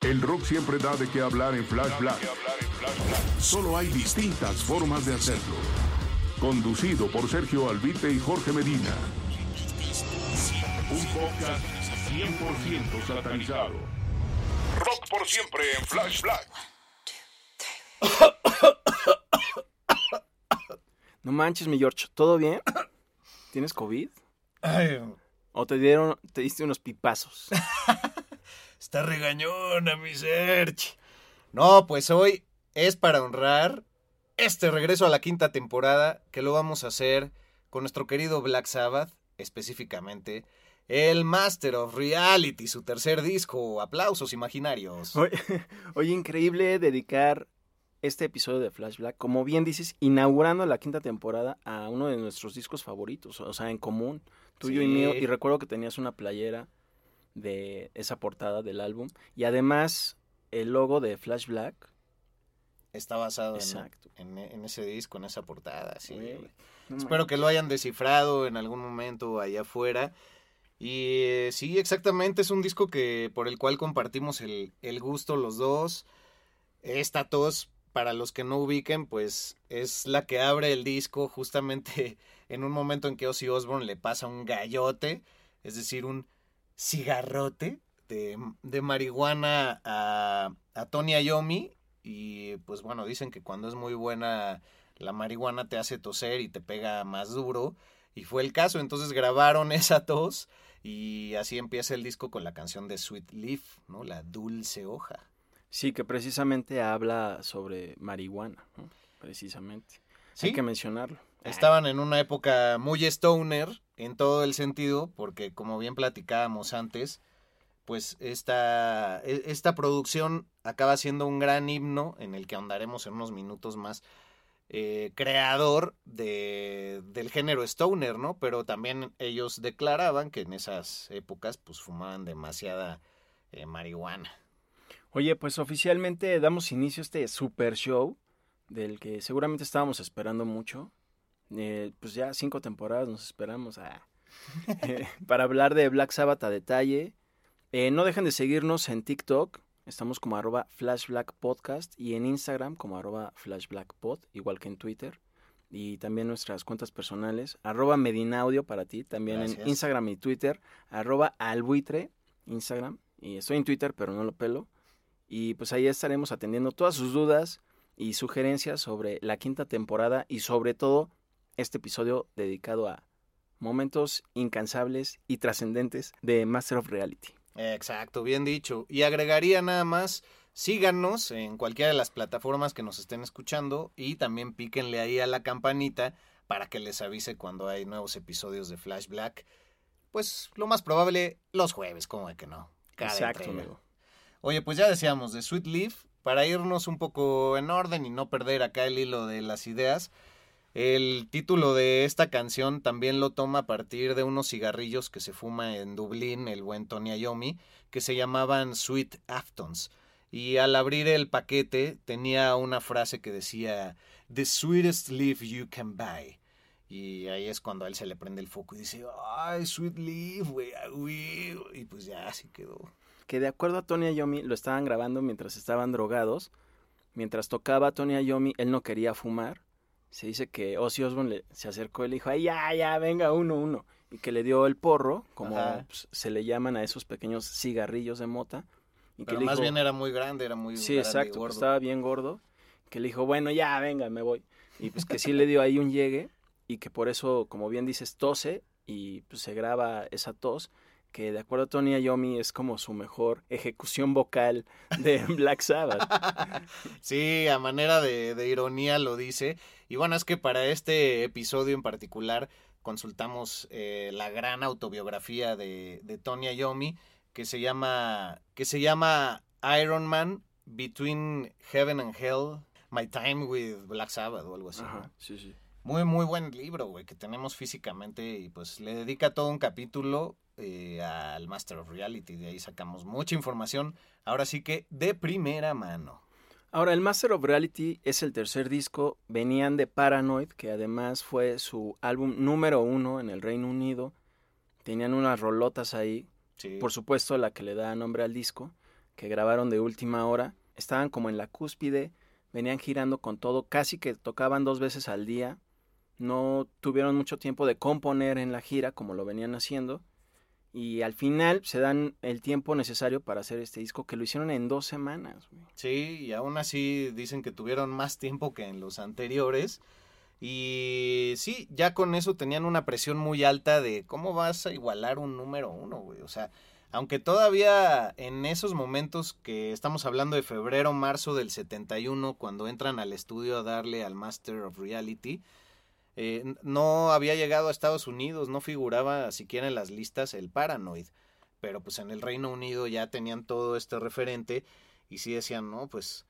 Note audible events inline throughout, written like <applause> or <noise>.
El rock siempre da de qué hablar en Flash Black. Solo hay distintas formas de hacerlo. Conducido por Sergio Albite y Jorge Medina. Un podcast 100% satanizado. Rock por siempre en Flash Black. No manches, mi George, ¿todo bien? ¿Tienes COVID? Ay, ¿O te dieron, te diste unos pipazos? <laughs> está regañona, mi Serge. No, pues hoy es para honrar este regreso a la quinta temporada que lo vamos a hacer con nuestro querido Black Sabbath, específicamente el Master of Reality, su tercer disco. Aplausos imaginarios. Oye, <laughs> oye, increíble dedicar este episodio de Flashback, como bien dices, inaugurando la quinta temporada a uno de nuestros discos favoritos, o sea, en común, tuyo y mío. Y recuerdo que tenías una playera de esa portada del álbum. Y además, el logo de Flash Black. Está basado en, Exacto. en, en ese disco, en esa portada. Sí, no Espero que lo hayan descifrado en algún momento allá afuera. Y eh, sí, exactamente, es un disco que por el cual compartimos el, el gusto los dos. Esta tos, para los que no ubiquen, pues es la que abre el disco justamente <laughs> en un momento en que Ozzy Osbourne le pasa un gallote, es decir, un cigarrote de, de marihuana a, a Tony Iommi. Y pues bueno, dicen que cuando es muy buena la marihuana te hace toser y te pega más duro. Y fue el caso, entonces grabaron <laughs> esa tos y así empieza el disco con la canción de Sweet Leaf, ¿no? La dulce hoja. Sí, que precisamente habla sobre marihuana, ¿no? precisamente. Sí. Hay que mencionarlo. Estaban en una época muy stoner en todo el sentido, porque como bien platicábamos antes, pues esta, e- esta producción acaba siendo un gran himno en el que ahondaremos en unos minutos más, eh, creador de, del género stoner, ¿no? Pero también ellos declaraban que en esas épocas pues fumaban demasiada eh, marihuana. Oye, pues oficialmente damos inicio a este super show del que seguramente estábamos esperando mucho. Eh, pues ya cinco temporadas nos esperamos a, <laughs> eh, para hablar de Black Sabbath a detalle. Eh, no dejen de seguirnos en TikTok. Estamos como arroba flashblackpodcast y en Instagram como arroba flashblackpod, igual que en Twitter. Y también nuestras cuentas personales, arroba medinaudio para ti, también Gracias. en Instagram y Twitter, arroba albuitre, Instagram. Y estoy en Twitter, pero no lo pelo. Y pues ahí estaremos atendiendo todas sus dudas y sugerencias sobre la quinta temporada y sobre todo este episodio dedicado a momentos incansables y trascendentes de Master of Reality. Exacto, bien dicho. Y agregaría nada más, síganos en cualquiera de las plataformas que nos estén escuchando y también píquenle ahí a la campanita para que les avise cuando hay nuevos episodios de Flash Black. Pues lo más probable los jueves, como de que no. Cada Exacto, amigo. Oye, pues ya decíamos de Sweet Leaf, para irnos un poco en orden y no perder acá el hilo de las ideas. El título de esta canción también lo toma a partir de unos cigarrillos que se fuma en Dublín el buen Tony Iommi, que se llamaban Sweet Aftons. Y al abrir el paquete tenía una frase que decía The sweetest leaf you can buy. Y ahí es cuando a él se le prende el foco y dice, ay, sweet leaf, güey, ah, güey". Y pues ya así quedó. Que de acuerdo a Tony Iommi lo estaban grabando mientras estaban drogados. Mientras tocaba Tony Iommi, él no quería fumar. Se dice que Ozzy Osbourne le- se acercó y le dijo, ay, ya, ya, venga, uno, uno. Y que le dio el porro, como pues, se le llaman a esos pequeños cigarrillos de mota. Y Pero le más dijo- bien era muy grande, era muy Sí, grande exacto, que gordo. estaba bien gordo, que le dijo, bueno, ya, venga, me voy. Y pues que sí le dio ahí un llegue y que por eso, como bien dices, tose y pues se graba esa tos, que de acuerdo a Tony Iommi es como su mejor ejecución vocal de <laughs> Black Sabbath. <laughs> Sí, a manera de, de ironía lo dice. Y bueno, es que para este episodio en particular consultamos eh, la gran autobiografía de, de Tony Iommi, que se llama que se llama Iron Man Between Heaven and Hell, My Time with Black Sabbath o algo así. Ajá, sí, sí. Muy, muy buen libro, güey, que tenemos físicamente y pues le dedica todo un capítulo eh, al Master of Reality. De ahí sacamos mucha información, ahora sí que de primera mano. Ahora, el Master of Reality es el tercer disco. Venían de Paranoid, que además fue su álbum número uno en el Reino Unido. Tenían unas rolotas ahí. Sí. Por supuesto, la que le da nombre al disco, que grabaron de última hora. Estaban como en la cúspide, venían girando con todo, casi que tocaban dos veces al día. No tuvieron mucho tiempo de componer en la gira como lo venían haciendo. Y al final se dan el tiempo necesario para hacer este disco, que lo hicieron en dos semanas. Sí, y aún así dicen que tuvieron más tiempo que en los anteriores. Y sí, ya con eso tenían una presión muy alta de cómo vas a igualar un número uno, güey. O sea, aunque todavía en esos momentos que estamos hablando de febrero, marzo del 71, cuando entran al estudio a darle al Master of Reality, eh, no había llegado a Estados Unidos, no figuraba siquiera en las listas el Paranoid. Pero pues en el Reino Unido ya tenían todo este referente y sí decían, no, pues,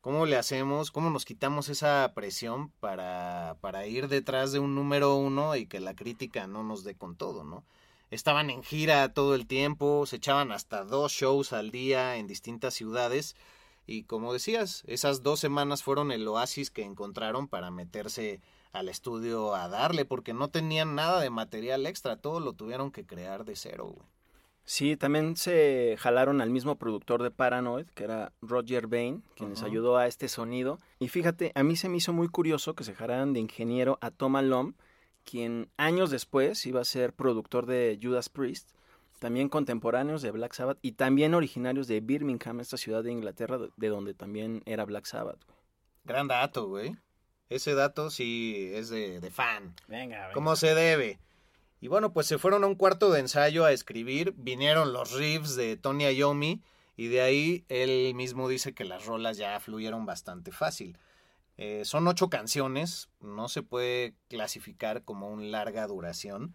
¿cómo le hacemos? ¿Cómo nos quitamos esa presión para, para ir detrás de un número uno y que la crítica no nos dé con todo, ¿no? Estaban en gira todo el tiempo, se echaban hasta dos shows al día en distintas ciudades y como decías, esas dos semanas fueron el oasis que encontraron para meterse al estudio a darle porque no tenían nada de material extra, todo lo tuvieron que crear de cero, güey. Sí, también se jalaron al mismo productor de Paranoid, que era Roger Bain, quien les ayudó a este sonido. Y fíjate, a mí se me hizo muy curioso que se jalaran de ingeniero a Tom Alom, quien años después iba a ser productor de Judas Priest, también contemporáneos de Black Sabbath y también originarios de Birmingham, esta ciudad de Inglaterra, de donde también era Black Sabbath. güey. Gran dato, güey. Ese dato sí es de, de fan. Venga, Como se debe. Y bueno, pues se fueron a un cuarto de ensayo a escribir. Vinieron los riffs de Tony Iommi. Y de ahí él mismo dice que las rolas ya fluyeron bastante fácil. Eh, son ocho canciones. No se puede clasificar como un larga duración.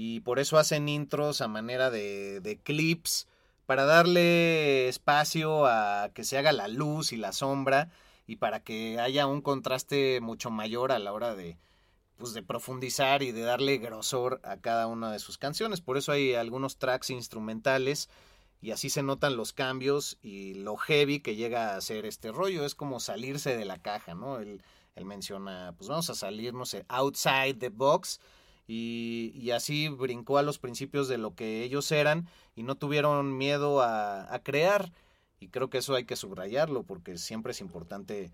Y por eso hacen intros a manera de, de clips. Para darle espacio a que se haga la luz y la sombra. Y para que haya un contraste mucho mayor a la hora de, pues de profundizar y de darle grosor a cada una de sus canciones. Por eso hay algunos tracks instrumentales y así se notan los cambios y lo heavy que llega a ser este rollo. Es como salirse de la caja, ¿no? Él, él menciona, pues vamos a salir, no sé, outside the box. Y, así brincó a los principios de lo que ellos eran y no tuvieron miedo a, crear. Y creo que eso hay que subrayarlo porque siempre es importante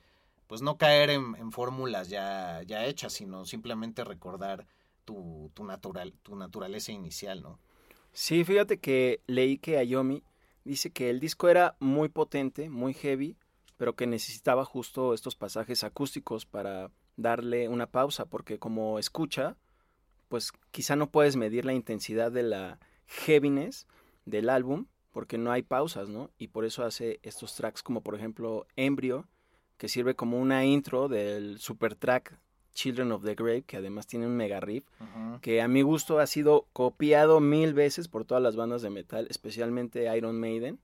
pues no caer en, en fórmulas ya, ya hechas, sino simplemente recordar tu, tu, natural, tu naturaleza inicial, ¿no? Sí, fíjate que leí que Ayomi dice que el disco era muy potente, muy heavy, pero que necesitaba justo estos pasajes acústicos para darle una pausa, porque como escucha, pues quizá no puedes medir la intensidad de la heaviness del álbum, porque no hay pausas, ¿no? Y por eso hace estos tracks como por ejemplo Embryo, que sirve como una intro del super track Children of the Grave, que además tiene un mega riff, Uh -huh. que a mi gusto ha sido copiado mil veces por todas las bandas de metal, especialmente Iron Maiden.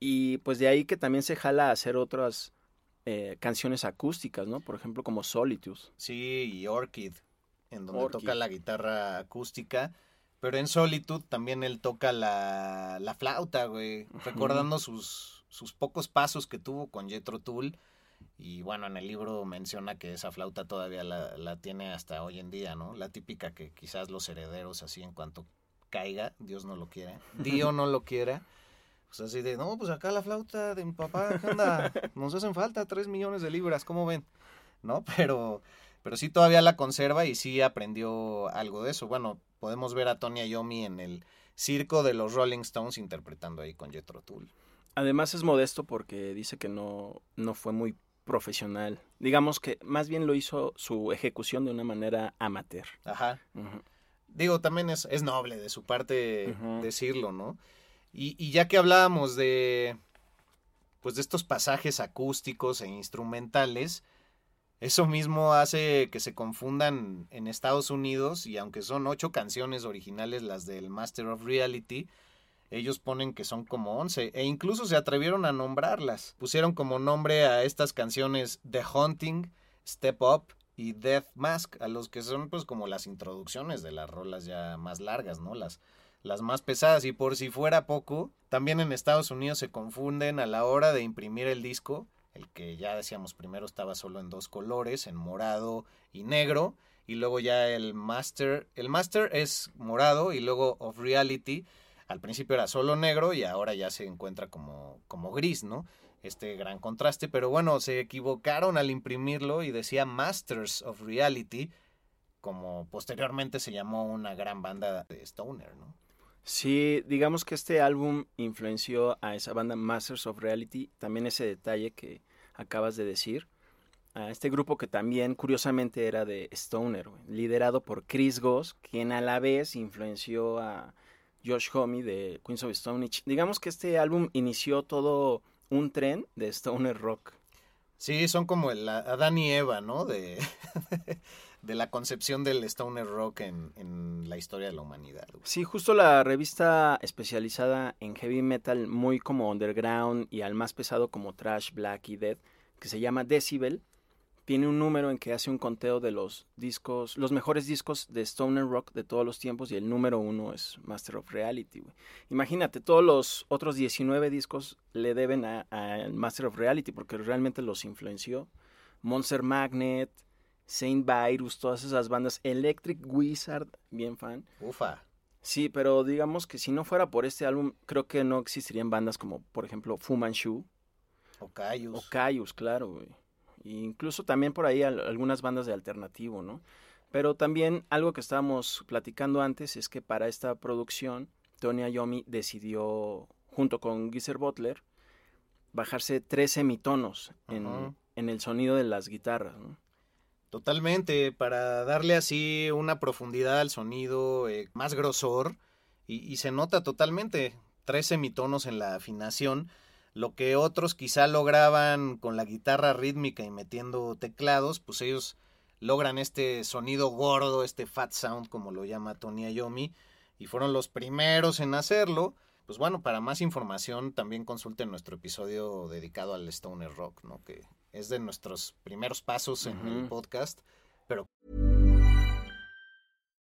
Y pues de ahí que también se jala a hacer otras eh, canciones acústicas, ¿no? Por ejemplo, como Solitude. Sí, y Orchid, en donde toca la guitarra acústica. Pero en Solitude también él toca la, la flauta, güey. Recordando sus, sus pocos pasos que tuvo con Jethro Tull. Y bueno, en el libro menciona que esa flauta todavía la, la, tiene hasta hoy en día, ¿no? La típica que quizás los herederos así en cuanto caiga, Dios no lo quiera, <laughs> Dios no lo quiera, pues así de, no, pues acá la flauta de mi papá, ¿qué onda? Nos hacen falta tres millones de libras, ¿cómo ven? ¿No? Pero, pero sí todavía la conserva y sí aprendió algo de eso. Bueno, podemos ver a Tony Iommi en el circo de los Rolling Stones interpretando ahí con Jethro Tull. Además es modesto porque dice que no, no fue muy profesional. Digamos que más bien lo hizo su ejecución de una manera amateur. Ajá. Uh -huh. Digo, también es, es, noble de su parte uh -huh. decirlo, ¿no? Y, y, ya que hablábamos de, pues de estos pasajes acústicos e instrumentales, eso mismo hace que se confundan en Estados Unidos y aunque son ocho canciones originales las del Master of Reality, ellos ponen que son como 11 e incluso se atrevieron a nombrarlas. Pusieron como nombre a estas canciones The Hunting, Step Up y Death Mask, a los que son pues como las introducciones de las rolas ya más largas, ¿no? Las, las más pesadas. Y por si fuera poco, también en Estados Unidos se confunden a la hora de imprimir el disco, el que ya decíamos primero estaba solo en dos colores, en morado y negro, y luego ya el master, el master es morado y luego of reality, al principio era solo negro y ahora ya se encuentra como, como gris, ¿no? este gran contraste, pero bueno, se equivocaron al imprimirlo y decía Masters of Reality, como posteriormente se llamó una gran banda de Stoner, ¿no? Sí, digamos que este álbum influenció a esa banda Masters of Reality, también ese detalle que acabas de decir, a este grupo que también curiosamente era de Stoner, liderado por Chris Goss, quien a la vez influenció a Josh Homme de Queens of Stone Digamos que este álbum inició todo un tren de Stoner Rock. Sí, son como el Adán y Eva, ¿no? <laughs> de la concepción del Stoner Rock en, en la historia de la humanidad. Sí, justo la revista especializada en heavy metal, muy como underground y al más pesado como trash, black y dead, que se llama Decibel, tiene un número en que hace un conteo de los discos, los mejores discos de Stoner Rock de todos los tiempos y el número uno es Master of Reality. Imagínate, todos los otros 19 discos le deben a, Master of Reality porque realmente los influenció. Monster Magnet, Saint Virus, todas esas bandas, Electric Wizard, bien fan. Ufa. Sí, pero digamos que si no fuera por este álbum, creo que no existirían bandas como, por ejemplo, Fu Manchu. O Caius. O Caius, claro, güey incluso también por ahí algunas bandas de alternativo, ¿no? Pero también algo que estábamos platicando antes es que para esta producción Tony Iommi decidió, junto con Geezer Butler, bajarse tres semitonos en, el sonido de las guitarras, ¿no? Totalmente, para darle así una profundidad al sonido, eh, más grosor, y, y, se nota totalmente tres semitonos en la afinación, lo que otros quizá lograban con la guitarra rítmica y metiendo teclados, pues ellos logran este sonido gordo, este fat sound como lo llama Tony Iommi y fueron los primeros en hacerlo. Pues bueno, para más información también consulten nuestro episodio dedicado al Stoner Rock, ¿no? Que es de nuestros primeros pasos en el podcast, pero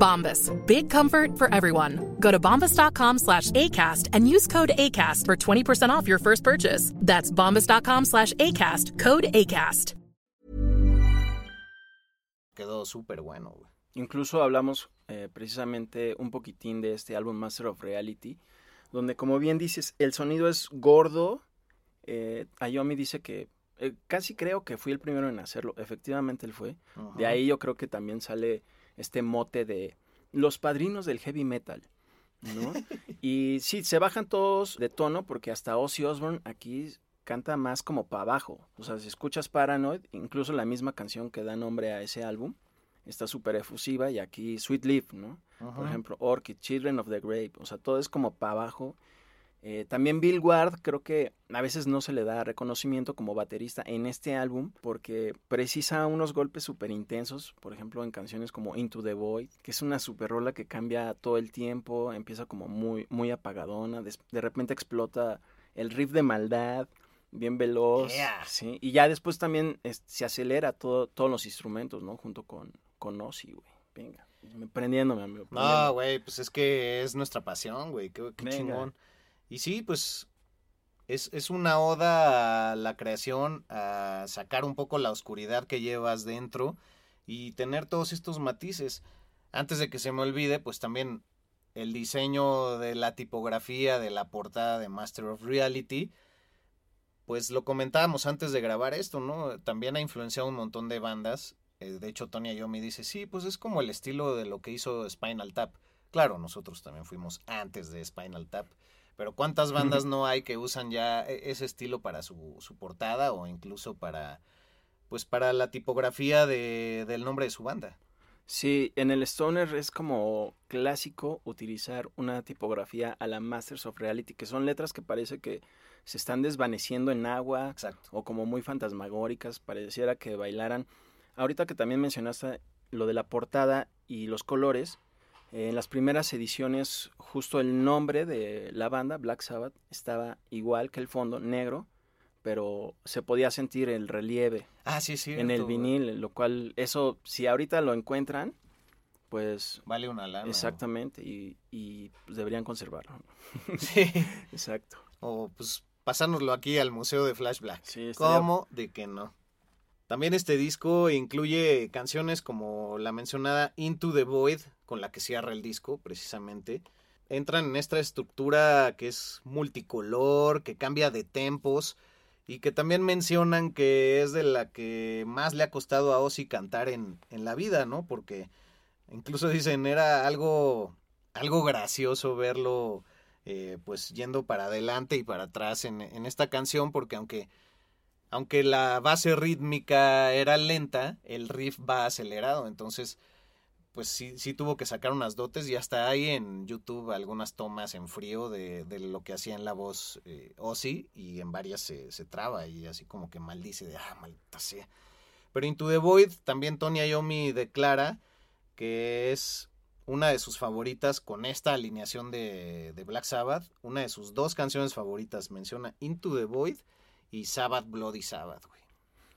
Bombas. Big comfort for everyone. Go to bombas.com slash ACAST and use code ACAST for 20% off your first purchase. That's bombas.com slash ACAST. Code ACAST. Quedó súper bueno, güey. Incluso hablamos eh, precisamente un poquitín de este álbum Master of Reality, donde como bien dices, el sonido es gordo. Eh, Ayomi dice que eh, casi creo que fui el primero en hacerlo. Efectivamente él fue. Uh -huh. De ahí yo creo que también sale este mote de los padrinos del heavy metal. ¿no? <laughs> y sí, se bajan todos de tono porque hasta Ozzy Osbourne aquí canta más como para abajo. O sea, si escuchas Paranoid, incluso la misma canción que da nombre a ese álbum, está súper efusiva y aquí Sweet Leaf, ¿no? Por ejemplo, Orchid, Children of the Grave, o sea, todo es como para abajo Eh, también Bill Ward creo que a veces no se le da reconocimiento como baterista en este álbum porque precisa unos golpes súper intensos, por ejemplo en canciones como Into the Void, que es una super rola que cambia todo el tiempo, empieza como muy, muy apagadona, de, de repente explota el riff de maldad, bien veloz, Yeah. ¿sí? y ya después también es- se acelera todo, todos los instrumentos, ¿no? Junto con, con Ozzy, güey. Venga, me- prendiéndome, amigo. No, prendiéndome. güey, pues es que es nuestra pasión, güey. Qué, chingón. Y sí, pues es, es una oda a la creación, a sacar un poco la oscuridad que llevas dentro y tener todos estos matices. Antes de que se me olvide, pues también el diseño de la tipografía de la portada de Master of Reality, pues lo comentábamos antes de grabar esto, ¿no? También ha influenciado un montón de bandas. Eh, de hecho, Tony Iommi dice, sí, pues es como el estilo de lo que hizo Spinal Tap. Claro, nosotros también fuimos antes de Spinal Tap. Pero ¿cuántas bandas no hay que usan ya e- ese estilo para su, su portada o incluso para, pues para la tipografía de, del nombre de su banda? Sí, en el Stoner es como clásico utilizar una tipografía a la Masters of Reality, que son letras que parece que se están desvaneciendo en agua Exacto. o como muy fantasmagóricas, pareciera que bailaran. Ahorita que también mencionaste lo de la portada y los colores, en las primeras ediciones justo el nombre de la banda, Black Sabbath, estaba igual que el fondo, negro, pero se podía sentir el relieve Ah, sí, sí. en el vinil, lo cual, eso, si ahorita lo encuentran, pues Vale una lana. exactamente, y, y, pues, deberían conservarlo. <laughs> Sí. <laughs> Exacto. O pues pasárnoslo aquí al Museo de Flash Black. Sí, ¿Cómo de que no? También este disco incluye canciones como la mencionada Into the Void, con la que cierra el disco precisamente. Entran en esta estructura que es multicolor, que cambia de tempos y que también mencionan que es de la que más le ha costado a Ozzy cantar en, en la vida, ¿no? Porque incluso dicen era algo, algo gracioso verlo eh, pues yendo para adelante y para atrás en, en esta canción porque aunque aunque la base rítmica era lenta, el riff va acelerado, entonces pues sí, sí tuvo que sacar unas dotes y hasta hay en YouTube algunas tomas en frío de, de lo que hacía en la voz eh, Ozzy y en varias se, se traba y así como que maldice de ah, maldita sea. Pero Into the Void también Tony Iommi declara que es una de sus favoritas con esta alineación de, de Black Sabbath, una de sus dos canciones favoritas menciona Into the Void y Sabbath Bloody Sabbath, güey.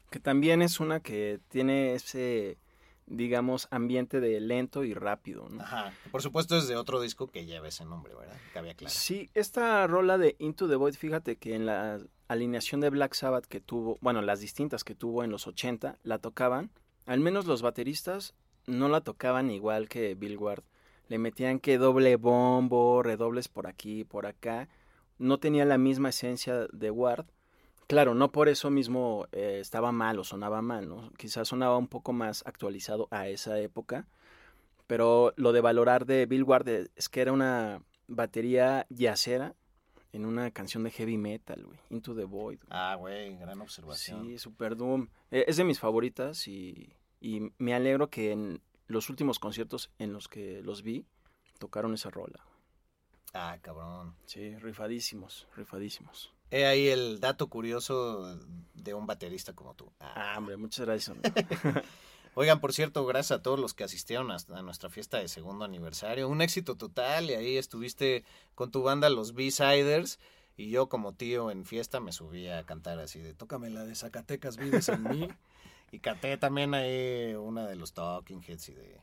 Que también es una que tiene ese, digamos, ambiente de lento y rápido, ¿no? Ajá. Por supuesto es de otro disco que lleva ese nombre, ¿verdad? Cabe aclarar. Sí, esta rola de Into the Void, fíjate que en la alineación de Black Sabbath que tuvo, bueno, las distintas que tuvo en los 80, la tocaban, al menos los bateristas no la tocaban igual que Bill Ward. Le metían que doble bombo, redobles por aquí, por acá. No tenía la misma esencia de Ward. Claro, no por eso mismo eh, estaba mal o sonaba mal, ¿no? Quizás sonaba un poco más actualizado a esa época. Pero lo de valorar de Bill Ward es que era una batería yacera en una canción de heavy metal, güey. Into the Void. Ah, güey, gran observación. Sí, Super Doom. Eh, Es de mis favoritas y, y me alegro que en los últimos conciertos en los que los vi tocaron esa rola. Ah, cabrón. Sí, rifadísimos, rifadísimos. He ahí el dato curioso de un baterista como tú. Ah, hombre, muchas gracias. <laughs> Oigan, por cierto, gracias a todos los que asistieron a, a nuestra fiesta de segundo aniversario. Un éxito total y ahí estuviste con tu banda Los B-Siders y yo como tío en fiesta me subí a cantar así de tócame la de Zacatecas vives en mí. <laughs> y canté también ahí una de los Talking Heads y de,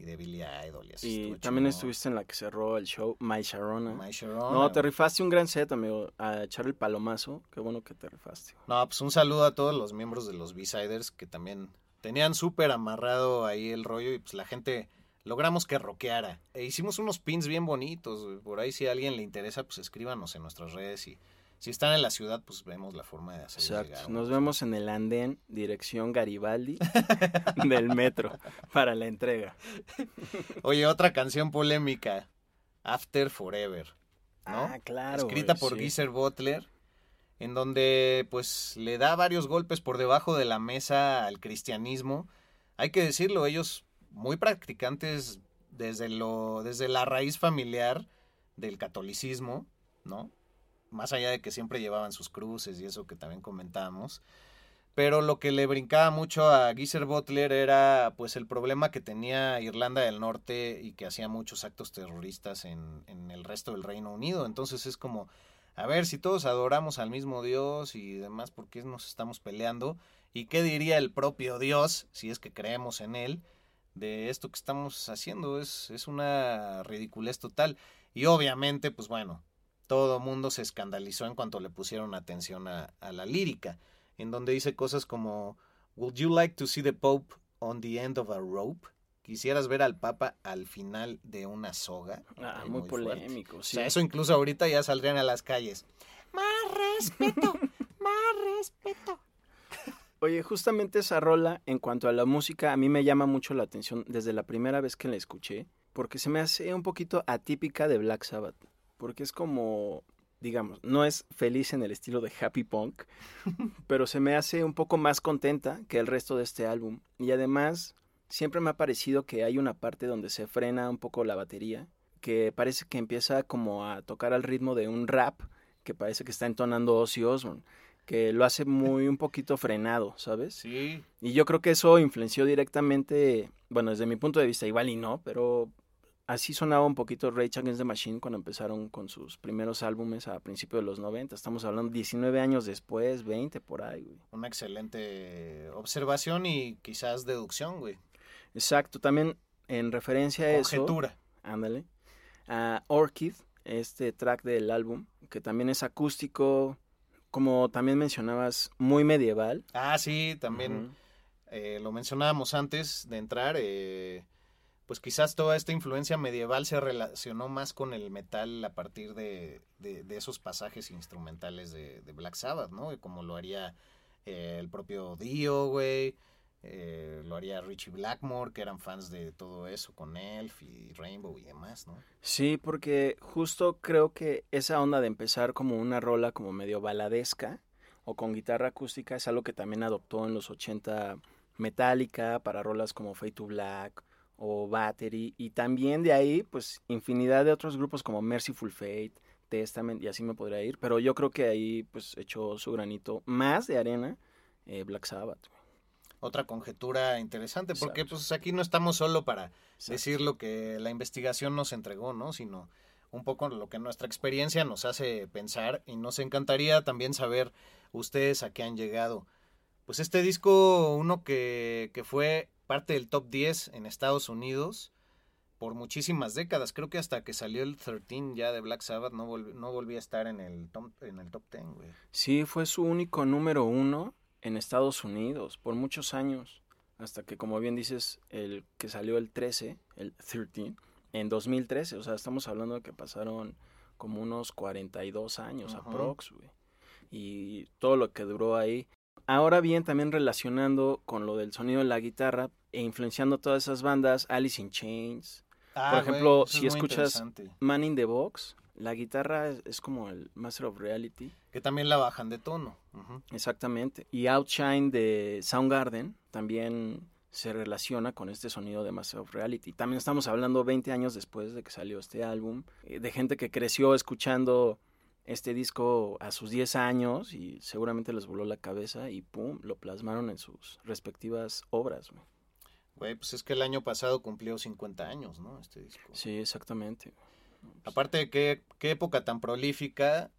y de Billy Idol y así. y también estuviste en la que cerró el show, My Sharona. My Sharona, No, te rifaste un gran set, amigo. A echar el palomazo. Qué bueno que te rifaste. No, pues un saludo a todos los miembros de los B-Siders que también tenían súper amarrado ahí el rollo y pues la gente logramos que rockeara. E hicimos unos pins bien bonitos, por ahí si a alguien le interesa, pues escríbanos en nuestras redes y si están en la ciudad, pues vemos la forma de hacerlo Exacto. Nos vemos en el andén, dirección Garibaldi <laughs> del metro, para la entrega. Oye, otra canción polémica, After Forever, ¿no? Ah, claro. escrita por sí. Geezer Butler, en donde pues le da varios golpes por debajo de la mesa al cristianismo. Hay que decirlo, ellos muy practicantes desde lo desde la raíz familiar del catolicismo, ¿no? Más allá de que siempre llevaban sus cruces y eso que también comentábamos. Pero lo que le brincaba mucho a Geezer Butler era pues el problema que tenía Irlanda del Norte y que hacía muchos actos terroristas en, en el resto del Reino Unido. Entonces es como, a ver, si todos adoramos al mismo Dios y demás, ¿por qué nos estamos peleando? ¿Y qué diría el propio Dios, si es que creemos en Él, de esto que estamos haciendo? Es, es una ridiculez total. Y obviamente, pues bueno, todo mundo se escandalizó en cuanto le pusieron atención a, a la lírica en donde dice cosas como Would you like to see the Pope on the end of a rope? ¿Quisieras ver al Papa al final de una soga? Ah, muy, polémico. O sea, eso incluso ahorita ya saldrían a las calles. Más respeto, <laughs> más respeto. Oye, justamente esa rola, en cuanto a la música, a mí me llama mucho la atención desde la primera vez que la escuché, porque se me hace un poquito atípica de Black Sabbath, porque es como digamos, no es feliz en el estilo de happy punk, <laughs> pero se me hace un poco más contenta que el resto de este álbum. Y además, siempre me ha parecido que hay una parte donde se frena un poco la batería, que parece que empieza como a tocar al ritmo de un rap, que parece que está entonando Ozzy Osbourne que lo hace muy un poquito frenado, ¿sabes? Sí. Y yo creo que eso influenció directamente, bueno, desde mi punto de vista igual y no, pero así sonaba un poquito Rage Against the Machine cuando empezaron con sus primeros álbumes a principios de los 90. Estamos hablando 19 años después, 20 por ahí, güey. Una excelente observación y quizás deducción, güey. Exacto, también en referencia a eso. Conjetura. Ándale. A Orchid, este track del álbum, que también es acústico, como también mencionabas, muy medieval. Ah, sí, también eh, lo mencionábamos antes de entrar. Eh, pues quizás toda esta influencia medieval se relacionó más con el metal a partir de, esos pasajes instrumentales de, Black Sabbath, ¿no? Como lo haría eh, el propio Dio, güey, eh, lo haría Richie Blackmore, que eran fans de todo eso con Elf y Rainbow y demás, ¿no? Sí, porque justo creo que esa onda de empezar como una rola como medio baladesca o con guitarra acústica es algo que también adoptó en los 80 Metallica para rolas como Fade to Black o Battery, y también de ahí, pues, infinidad de otros grupos como Merciful Fate, Testament, y así me podría ir, pero yo creo que ahí, pues, echó su granito más de arena eh, Black Sabbath. Otra conjetura interesante, porque pues aquí no estamos solo para decir lo que la investigación nos entregó, ¿no? Sino un poco lo que nuestra experiencia nos hace pensar y nos encantaría también saber ustedes a qué han llegado. Pues este disco, uno que, que fue parte del top 10 en Estados Unidos por muchísimas décadas. Creo que hasta que salió el 13 ya de Black Sabbath no, no volví a estar en el, top, en el top 10, güey. Sí, fue su único número uno en Estados Unidos por muchos años. Hasta que, como bien dices, el que salió el 13, el 13, en 2013. O sea, estamos hablando de que pasaron como unos 42 años aprox, güey. Y todo lo que duró ahí. Ahora bien, también relacionando con lo del sonido de la guitarra e influenciando todas esas bandas, Alice in Chains. Ah, Por ejemplo, si escuchas Man in the Box, la guitarra es, como el Master of Reality. Que también la bajan de tono. Exactamente. Y Outshine de Soundgarden también se relaciona con este sonido de Master of Reality. También estamos hablando 20 años después de que salió este álbum, eh, de gente que creció escuchando este disco a sus 10 años y seguramente les voló la cabeza y pum, lo plasmaron en sus respectivas obras. Güey, pues es que el año pasado cumplió 50 años, ¿no? Este disco. Sí, exactamente. Aparte de qué, qué época tan prolífica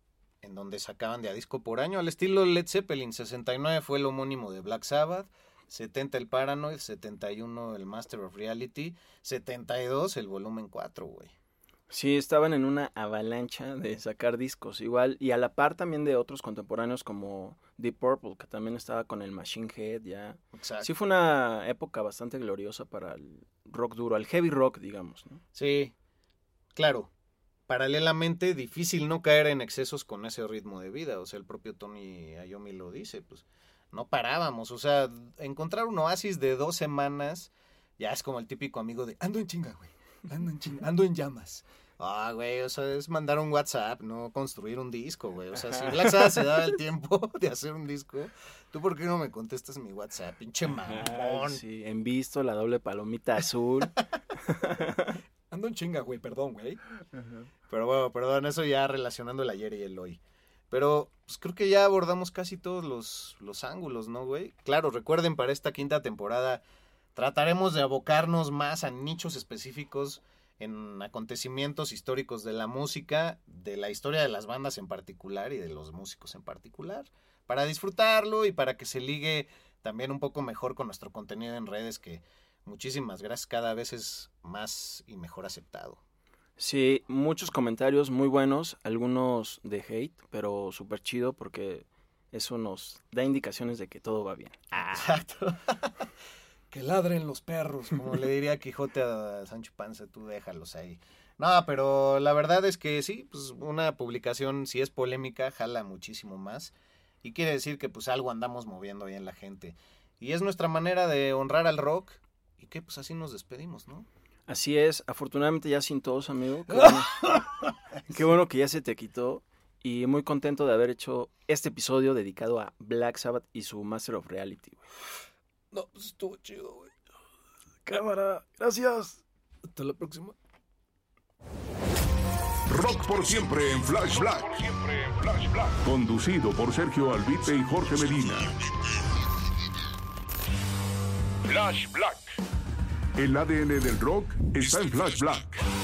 en donde sacaban de a disco por año, al estilo Led Zeppelin, 69 fue el homónimo de Black Sabbath, 70 el Paranoid, 71 el Master of Reality, 72 el volumen 4, güey. Sí, estaban en una avalancha de sacar discos, igual, y a la par también de otros contemporáneos como Deep Purple, que también estaba con el Machine Head, ya. Exacto. Sí fue una época bastante gloriosa para el rock duro, al heavy rock, digamos, ¿no? Sí, claro. Paralelamente, difícil no caer en excesos con ese ritmo de vida, o sea, el propio Tony Ayomi lo dice, pues no parábamos, o sea, encontrar un oasis de dos semanas ya es como el típico amigo de ando en chinga, güey, ando en chinga, ando en llamas. Ah, güey, o sea, es mandar un WhatsApp, no construir un disco, güey. O sea, si Black Sabbath se da el <laughs> tiempo de hacer un disco, ¿tú por qué no me contestas mi WhatsApp? Pinche mamón. sí, en visto, la doble palomita azul. <laughs> Ando en chinga, güey, perdón, güey. Pero bueno, perdón, eso ya relacionando el ayer y el hoy. Pero pues, creo que ya abordamos casi todos los, los ángulos, ¿no, güey? Claro, recuerden, para esta quinta temporada trataremos de abocarnos más a nichos específicos en acontecimientos históricos de la música, de la historia de las bandas en particular y de los músicos en particular, para disfrutarlo y para que se ligue también un poco mejor con nuestro contenido en redes que muchísimas gracias cada vez es más y mejor aceptado. Sí, muchos comentarios muy buenos, algunos de hate, pero súper chido porque eso nos da indicaciones de que todo va bien. Exacto. <laughs> que ladren los perros, como le <laughs> diría Quijote a Sancho Panza, tú déjalos ahí. No, pero la verdad es que sí, pues una publicación si es polémica jala muchísimo más y quiere decir que pues algo andamos moviendo ahí en la gente. Y es nuestra manera de honrar al rock y que pues así nos despedimos, ¿no? Así es, afortunadamente ya sin todos, amigo. <laughs> Qué bueno, qué bueno que ya se te quitó y muy contento de haber hecho este episodio dedicado a Black Sabbath y su Master of Reality. güey. No, pues estuvo chido, güey. Cámara, gracias. Hasta la próxima. Rock por siempre en Flash Black. Conducido por Sergio Albite y Jorge Medina. Flash Black. El ADN del rock está en Flash Black.